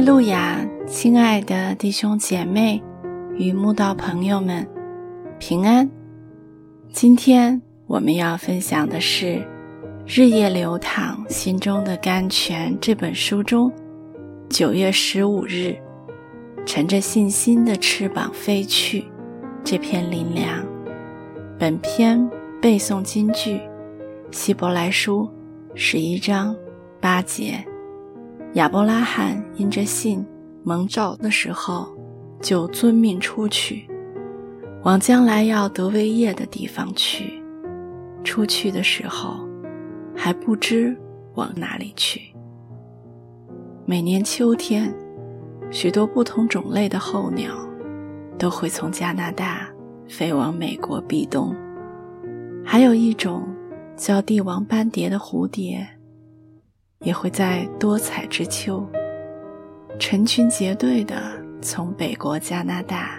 路亚，亲爱的弟兄姐妹与慕道朋友们，平安。今天我们要分享的是《日夜流淌心中的甘泉》这本书中九月十五日“乘着信心的翅膀飞去”这篇灵粮。本篇背诵金句：希伯来书十一章八节。亚伯拉罕因着信蒙召的时候，就遵命出去，往将来要得为业的地方去。出去的时候，还不知往哪里去。每年秋天，许多不同种类的候鸟都会从加拿大飞往美国避冬，还有一种叫帝王斑蝶的蝴蝶。也会在多彩之秋，成群结队地从北国加拿大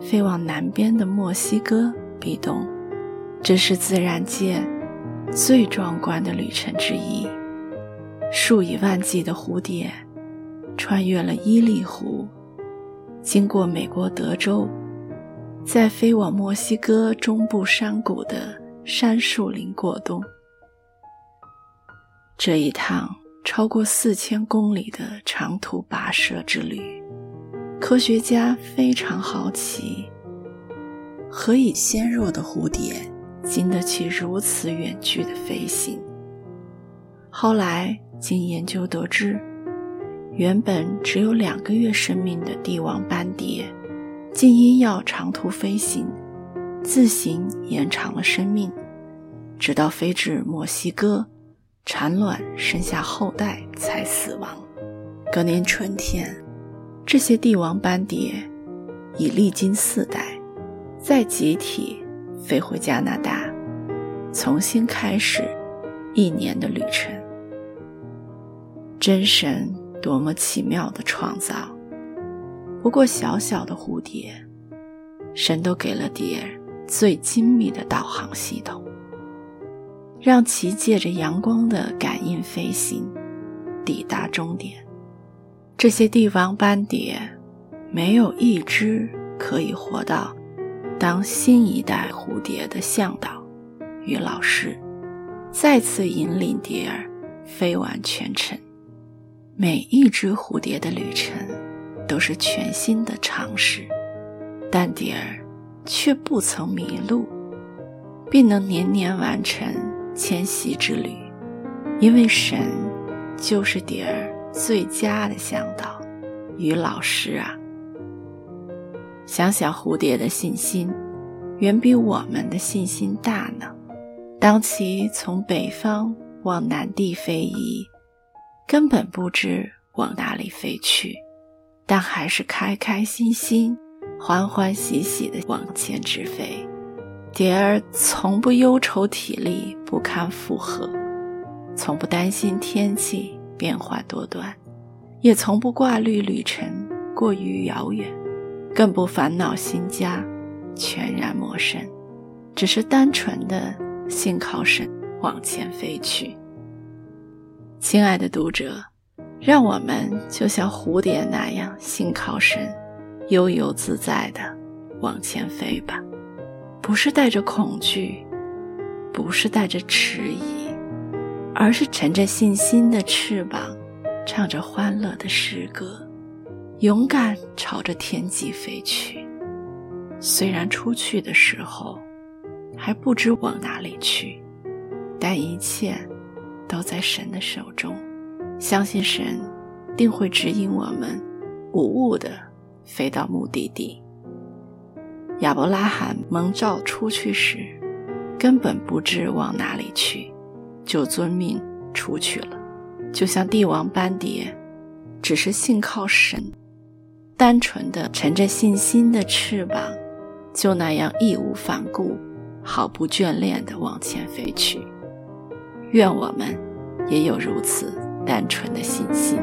飞往南边的墨西哥避冬。这是自然界最壮观的旅程之一。数以万计的蝴蝶穿越了伊利湖，经过美国德州，再飞往墨西哥中部山谷的杉树林过冬。这一趟超过四千公里的长途跋涉之旅，科学家非常好奇，何以纤弱的蝴蝶经得起如此远距的飞行？后来经研究得知，原本只有两个月生命的帝王斑蝶，竟因要长途飞行，自行延长了生命，直到飞至墨西哥。产卵生下后代才死亡。隔年春天，这些帝王斑蝶已历经四代，再集体飞回加拿大，重新开始一年的旅程。真神多么奇妙的创造！不过小小的蝴蝶，神都给了蝶最精密的导航系统。让其借着阳光的感应飞行，抵达终点。这些帝王斑蝶没有一只可以活到当新一代蝴蝶的向导与老师再次引领蝶儿飞完全程。每一只蝴蝶的旅程都是全新的尝试，但蝶儿却不曾迷路，并能年年完成。迁徙之旅，因为神就是蝶儿最佳的向导与老师啊！想想蝴蝶的信心，远比我们的信心大呢。当其从北方往南地飞移，根本不知往哪里飞去，但还是开开心心、欢欢喜喜地往前直飞。蝶儿从不忧愁体力不堪负荷，从不担心天气变化多端，也从不挂虑旅程过于遥远，更不烦恼新家全然陌生，只是单纯的信靠神往前飞去。亲爱的读者，让我们就像蝴蝶那样信靠神，悠游自在的往前飞吧。不是带着恐惧，不是带着迟疑，而是乘着信心的翅膀，唱着欢乐的诗歌，勇敢朝着天际飞去。虽然出去的时候还不知往哪里去，但一切都在神的手中，相信神定会指引我们，无误的飞到目的地。亚伯拉罕蒙召出去时，根本不知往哪里去，就遵命出去了。就像帝王斑蝶，只是信靠神，单纯的乘着信心的翅膀，就那样义无反顾、毫不眷恋的往前飞去。愿我们也有如此单纯的信心。